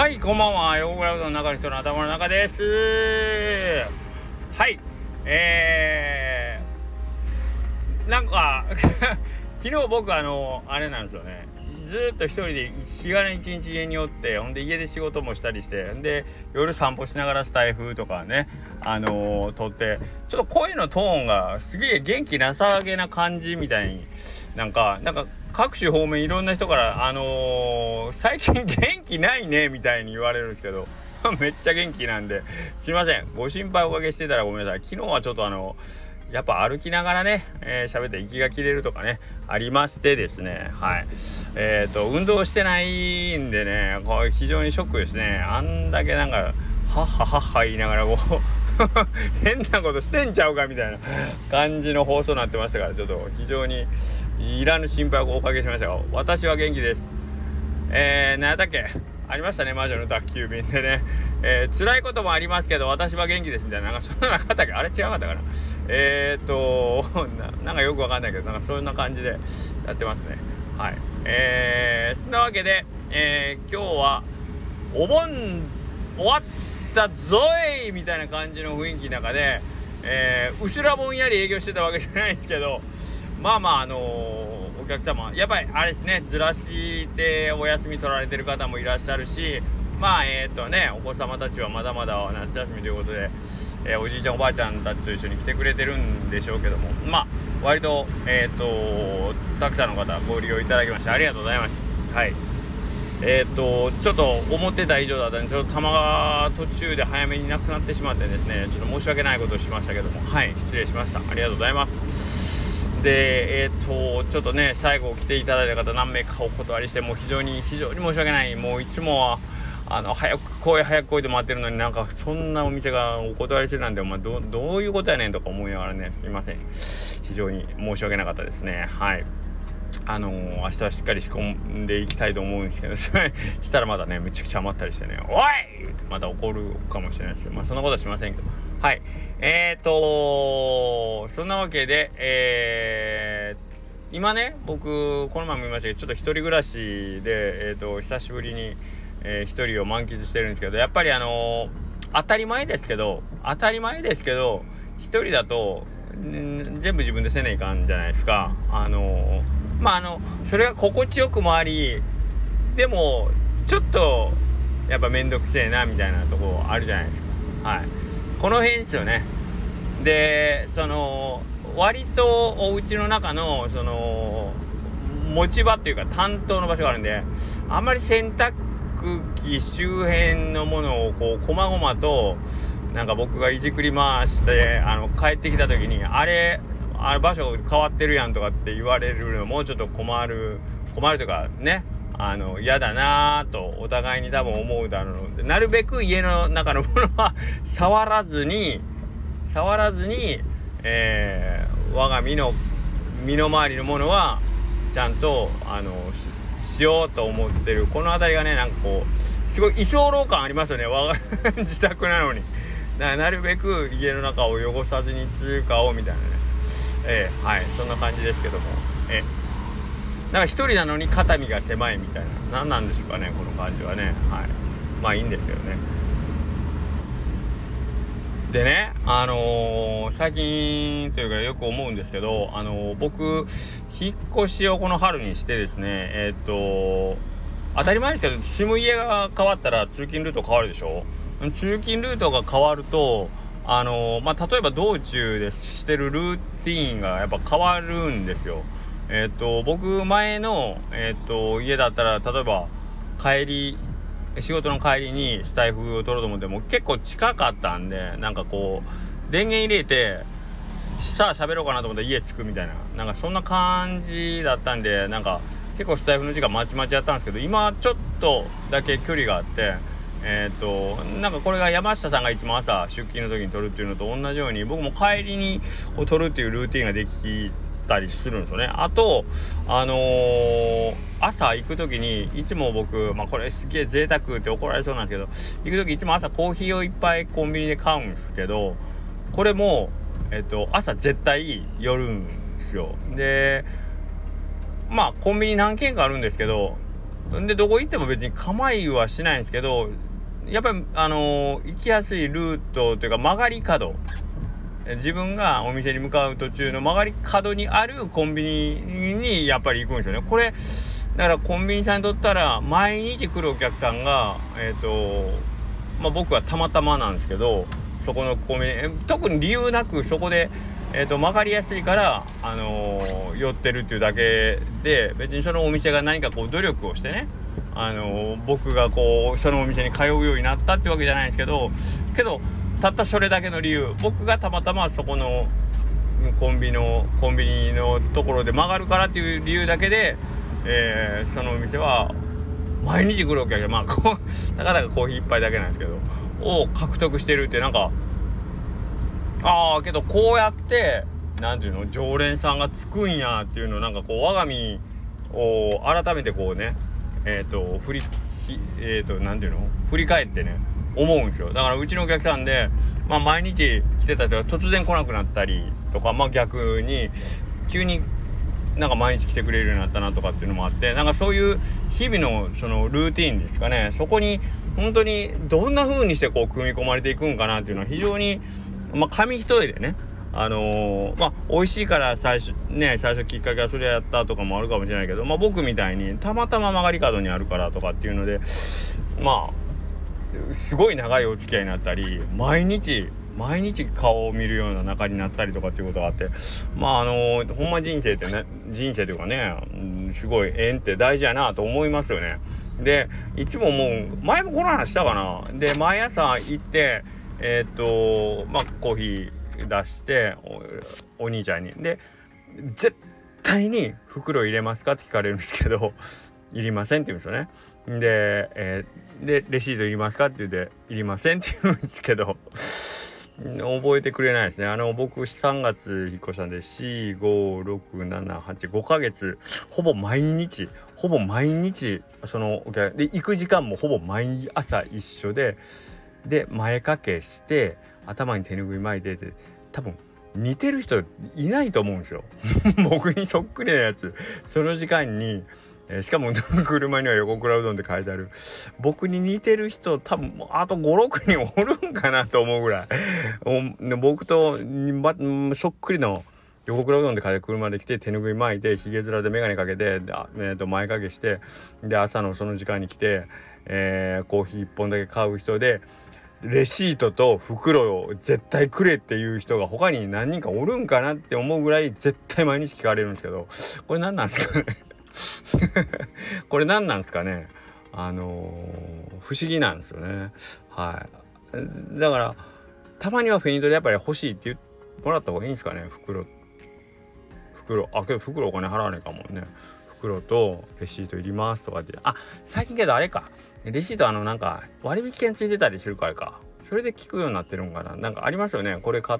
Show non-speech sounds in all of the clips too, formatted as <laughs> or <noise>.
はいこんばんは。ヨーグラウドの中の人の頭の中です。はいえー、なんか <laughs> 昨日僕あのあれなんですよね。ずっと一人で日がね一日家におってほんで家で仕事もしたりしてで夜散歩しながらスタイフとかねあのー、撮ってちょっと声のトーンがすげえ元気なさげな感じみたいになんかなんか各種方面いろんな人からあのー、最近元気ないねみたいに言われるんですけど <laughs> めっちゃ元気なんですいません。ご心配おかけしてたらごめんなさい。昨日はちょっとあのやっぱ歩きながらね喋、えー、って息が切れるとかねありましてですね。はい。えっ、ー、と運動してないんでねこれ非常にショックですね。あんだけなんかはっははっは言いながらこう <laughs> 変なことしてんちゃうかみたいな感じの放送になってましたからちょっと非常にいらぬ心配をおかけしましたが私は元気です。えー、何やったっけ？ありましたね魔女の宅急便でね。<laughs> えー、辛いこともありますけど私は元気ですみたいななんかそんななかったっけ？あれ違うかったかな？えー、<laughs> っとなんかよくわかんないけどなんかそんな感じでやってますね。はい。えー、そんなわけで、えー、今日はお盆終わったぞいみたいな感じの雰囲気の中で、えー、後ろぼんやり営業してたわけじゃないですけどまあまああのー、お客様やっぱりあれですねずらしてお休み取られてる方もいらっしゃるしまあえっ、ー、とねお子様たちはまだまだ夏休みということで、えー、おじいちゃんおばあちゃんたちと一緒に来てくれてるんでしょうけどもまあ割とえっ、とたくさんの方ご利用いただきましてありがとうございました。はい。えっ、とちょっと思ってた以上だったんでちょっと球が途中で早めになくなってしまってですねちょっと申し訳ないことをしましたけどもはい失礼しました。ありがとうございます。でえっ、とちょっとね最後来ていただいた方何名かお断りしてもう非常に非常に申し訳ない。もういつもはあの早く来い早く来いで待ってるのになんかそんなお店がお断りしてるなんでお前どどういうことやねんとか思いながらねすいません。非常に申し訳なかったですね。はい。あのー、明日はしっかり仕込んでいきたいと思うんですけどそ <laughs> したらまだねめちゃくちゃ余ったりしてね「おい!」ってまた怒るかもしれないですけどまあそんなことはしませんけど。はい。えーとそんなわけでえー、今ね僕この前も言いましたけどちょっと一人暮らしでえーと久しぶりにえー、一人を満喫してるんですけどやっぱりあのー、当たり前ですけど当たり前ですけど一人だと全部自分でせないかんじゃないですか。あのー、まああのそれが心地よくもありでもちょっとやっぱ面倒くせえなみたいなとこあるじゃないですか。はい。この辺ですよね。でその割とお家の中のその持ち場っていうか担当の場所があるんであんまり洗濯空気周辺のものをこう細々となんか僕がいじくり回してあの帰ってきた時にあれあれ場所変わってるやんとかって言われるのもうちょっと困る困るというかねあの嫌だなぁとお互いに多分思うだろうのでなるべく家の中のものは触らずに触らずに、えー、我が身の身の回りのものはちゃんとあのしようと思ってる。この辺りがねなんかこうすごい居候感ありますよね。我が <laughs> 自宅なのに。だからなるべく家の中を汚さずに通過をみたいなね。ええ、はいそんな感じですけども。ええ。ー、なんか一人なのに肩身が狭いみたいな。何なんでしょうかねこの感じはね。はい。まあいいんですけどね。でね、あのー、最近というかよく思うんですけど、あのー、僕、引っ越しをこの春にしてですね、えー、っと、当たり前ですけど、住む家が変わったら通勤ルート変わるでしょ？通勤ルートが変わると、あのまあ、例えば道中でしてるルーティーンがやっぱ変わるんですよ。えっと、僕前の、えっと、家だったら、例えば帰り、仕事の帰りにスタイフを取ろうと思っても結構近かったんでなんかこう電源入れてさあ喋ろうかなと思ったら家着くみたいななんかそんな感じだったんでなんか結構スタイフの時間まちまちやったんですけど今ちょっとだけ距離があってえっ、となんかこれが山下さんがいつも朝出勤の時に撮るっていうのと同じように僕も帰りにこう撮るっていうルーティンができたりするんですよね。あとあのー、朝行く時にいつも僕まあこれすげえ贅沢って怒られそうなんですけど行く時いつも朝コーヒーをいっぱいコンビニで買うんですけどこれもえっと朝絶対寄るんですよ。でまあコンビニ何軒かあるんですけどでどこ行っても別に構いはしないんですけどやっぱりあの、行きやすいルートというか曲がり角。自分がお店に向かう途中の曲がり角にあるコンビニにやっぱり行くんですよね。これだからコンビニさんにとったら毎日来るお客さんがえっ、ー、とまあ僕はたまたまなんですけどそこのコンビニ特に理由なくそこでえーと、曲がりやすいから、あのー、寄ってるっていうだけで別にそのお店が何かこう努力をしてね、あの、僕がこうそのお店に通うようになったってわけじゃないんですけどけどたったそれだけの理由僕がたまたまそこのコンビのコンビニのところで曲がるからっていう理由だけで、えー、そのお店は毎日来るお客さんまあこうたかだかコーヒー1杯だけなんですけどを獲得してるってなんかああけどこうやって何ていうの常連さんがつくんやっていうのをなんかこう我が身を改めてこうねえっ、ー、と振りえっ、ー、と何ていうの？振り返ってね思うんですよ。だからうちのお客さんで、まあ、毎日来てたとか突然来なくなったりとかまあ逆に急になんか毎日来てくれるようになったなとかっていうのもあってなんかそういう日々のそのルーティンですかね。そこに本当にどんな風にしてこう組み込まれていくんかなっていうのは非常にまあ、紙一重でね、あのー、まあ、美味しいから最初、ね、最初きっかけはそれやったとかもあるかもしれないけど、まあ、僕みたいにたまたま曲がり角にあるからとかっていうので、まあ、すごい長いお付き合いになったり、毎日、毎日顔を見るような仲になったりとかっていうことがあって、まあ、あのー、ほんま人生ってね、人生というかね、うんすごい縁って大事やなと思いますよね。で、いつももう、前もこの話したかな。で、毎朝行って、えっ、とまあコーヒー出してお兄ちゃんに。で絶対に袋入れますか？って聞かれるんですけど <laughs> いりませんって言うんですよね。で,、えー、でレシートいりますか？って言っていりませんって言うんですけど <laughs> 覚えてくれないですね。あの、僕3月引っ越したんで、4、5、6、7、8、5ヶ月、ほぼ毎日、ほぼ毎日、その、で、行く時間もほぼ毎朝一緒で、で前掛けして頭に手ぬぐい巻いてて多分似てる人いないと思うんですよ。<laughs> 僕にそっくりなやつ。その時間に、えー、しかも <laughs> 車には横倉うどんって書いてある。僕に似てる人多分あと56人おるんかなと思うぐらい。<laughs> 僕と、ま、そっくりの横倉うどんで買い車で来て手ぬぐい巻いてひげ面で眼鏡かけて、えー、と前掛けしてで朝のその時間に来て、えー、コーヒー1本だけ買う人でレシートと袋を絶対くれっていう人が他に何人かおるんかなって思うぐらい絶対毎日聞かれるんですけどこれ何なんですかね？<laughs> これ何なんですかね？あのー、不思議なんですよね。はい。だからたまにはフェイントでやっぱり欲しいって言ってもらった方がいいんですかね？袋。袋。あけど袋お金払わないかもね。袋とレシートいりますとかって。あ最近けどあれか。レシートあのなんか割引券ついてたりするからか。それで聞くようになってるんかな。なんかありますよね。これ買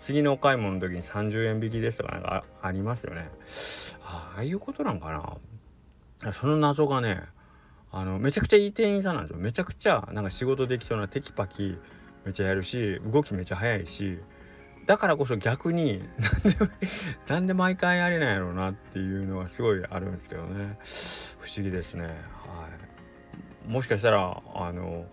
次のお買い物の時に30円引きですとかなんかありますよね。ああいうことなんかな。その謎がねあのめちゃくちゃいい店員さんなんですよ。めちゃくちゃなんか仕事できそうなテキパキめっちゃやるし動きめっちゃ速いしだからこそ逆になんで <laughs> なんで毎回やれないやろうなっていうのがすごいあるんですけどね。不思議ですね。はい。もしかしたらあの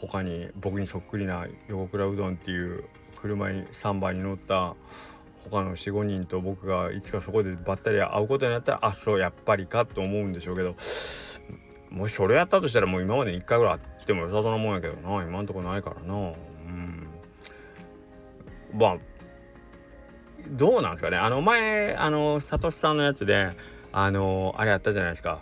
他に僕にそっくりな横倉うどんっていう車に3番に乗った他の45人と僕がいつかそこでばったり会うことになったらあそうやっぱりかと思うんでしょうけどもしそれやったとしたらもう今までに1回ぐらい会っても良さそうなもんやけどな。今んとこないからな。うん。まあどうなんですかね。あの前あのサトシさんのやつであのあれやったじゃないですか。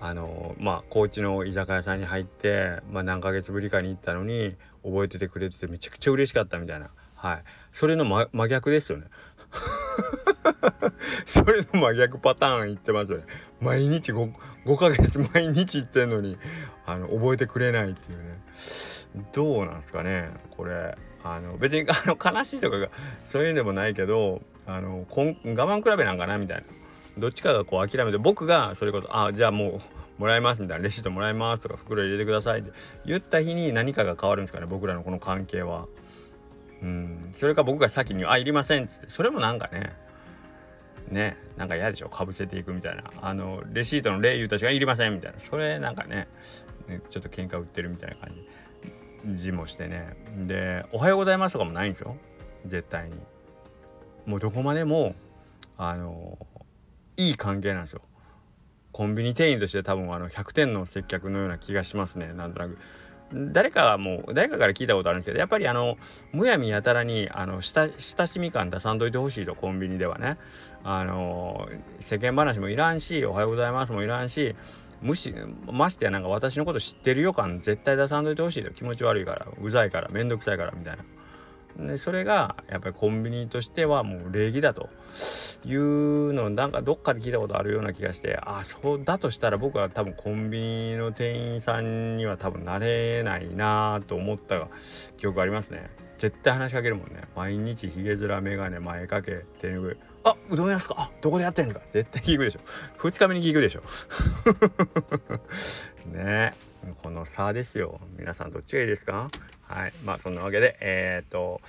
あのまあ高知の居酒屋さんに入って、まあ、何ヶ月ぶりかに行ったのに覚えててくれててめちゃくちゃ嬉しかったみたいな。はい。それの、ま、真逆ですよね。<laughs> それの真逆パターン言ってますよね。毎日 5, 5ヶ月毎日行ってんのにあの覚えてくれないっていうね。どうなんですかねこれ。あの別にあの悲しいとかがそういうんでもないけどあの我慢比べなんかなみたいな。どっちかがこう諦めて僕がそれこそ「あじゃあもうもらいます」みたいな「レシートもらいます」とか「袋入れてください」って言った日に何かが変わるんですかね僕らのこの関係は。うん。それか僕が先に「あいりません」っつってそれもなんかね。ね。なんか嫌でしょ。かぶせていくみたいな。あのレシートの例言うたちがいりませんみたいな。それなんかね。ねちょっと喧嘩売ってるみたいな感じ。字もしてね。で「おはようございます」とかもないんですよ。絶対に。もうどこまでもあのいい関係なんですよ。コンビニ店員として多分あの100点の接客のような気がしますね。なんとなく。誰かはもう誰かから聞いたことあるんですけどやっぱりあのむやみやたらにあの親しみ感出さんといてほしいとコンビニではね。あの世間話もいらんしおはようございますもいらんしむしましてやなんか私のこと知ってるよ感絶対出さんといてほしいと気持ち悪いからうざいからめんどくさいからみたいな。でそれがやっぱりコンビニとしてはもう礼儀だというのなんかどっかで聞いたことあるような気がしてあそうだとしたら僕は多分コンビニの店員さんには多分なれないなと思った記憶ありますね。絶対話しかけるもんね。毎日ひげ面眼鏡前かけ手拭いあうどん屋すか。あどこでやってんですか。絶対聞くでしょ。2日目に聞くでしょ。<laughs> ね。えこの差ですよ。皆さんどっちがいいですか？はい。まあそんなわけでえっ、ー、と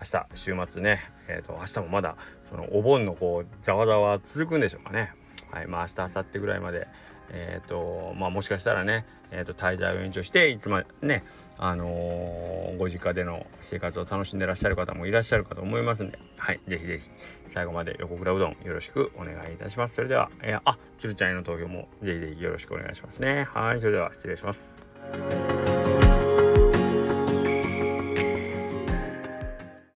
明日週末ねえっ、ー、と明日もまだそのお盆のこうざわざわ続くんでしょうかね。はい。まあ明日明後日ぐらいまでえっ、ー、とまあもしかしたらねえーと、滞在を延長していつまねあのー、ご実家での生活を楽しんでらっしゃる方もいらっしゃるかと思いますんではいぜひぜひ最後まで横倉うどんよろしくお願いいたします。それでは、えー、あつるちゃんへの投票もぜひぜひよろしくお願いしますね。はいそれでは失礼します。